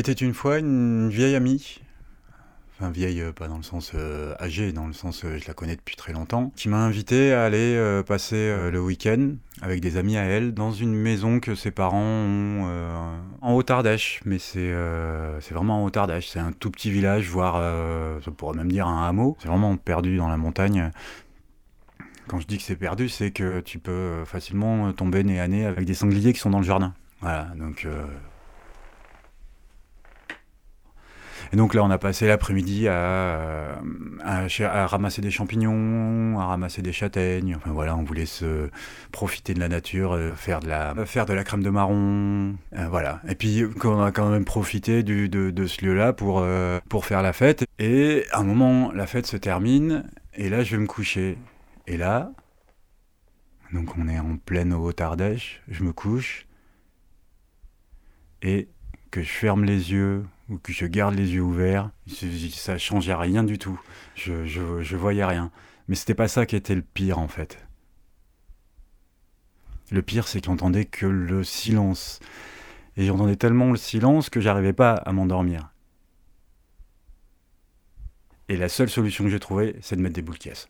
était une fois une vieille amie, enfin vieille, euh, pas dans le sens euh, âgée, dans le sens euh, je la connais depuis très longtemps, qui m'a invité à aller euh, passer euh, le week-end avec des amis à elle dans une maison que ses parents ont en Haute-Ardèche. Mais c'est c'est vraiment en Haute-Ardèche, c'est un tout petit village, voire on pourrait même dire un hameau. C'est vraiment perdu dans la montagne. Quand je dis que c'est perdu, c'est que tu peux facilement tomber nez à nez avec des sangliers qui sont dans le jardin. Voilà, donc. euh, Et donc là, on a passé l'après-midi à, euh, à, ramasser des champignons, à ramasser des châtaignes. Enfin voilà, on voulait se profiter de la nature, euh, faire de la, faire de la crème de marron. euh, voilà. Et puis, on a quand même profité de, ce lieu-là pour, euh, pour faire la fête. Et à un moment, la fête se termine. Et là, je vais me coucher. Et là, donc on est en pleine Haute-Ardèche, je me couche. Et que je ferme les yeux ou que je garde les yeux ouverts, ça changeait rien du tout. Je, je, je voyais rien. Mais c'était pas ça qui était le pire en fait. Le pire, c'est que j'entendais que le silence. Et j'entendais tellement le silence que j'arrivais pas à m'endormir. Et la seule solution que j'ai trouvée, c'est de mettre des boules caisses.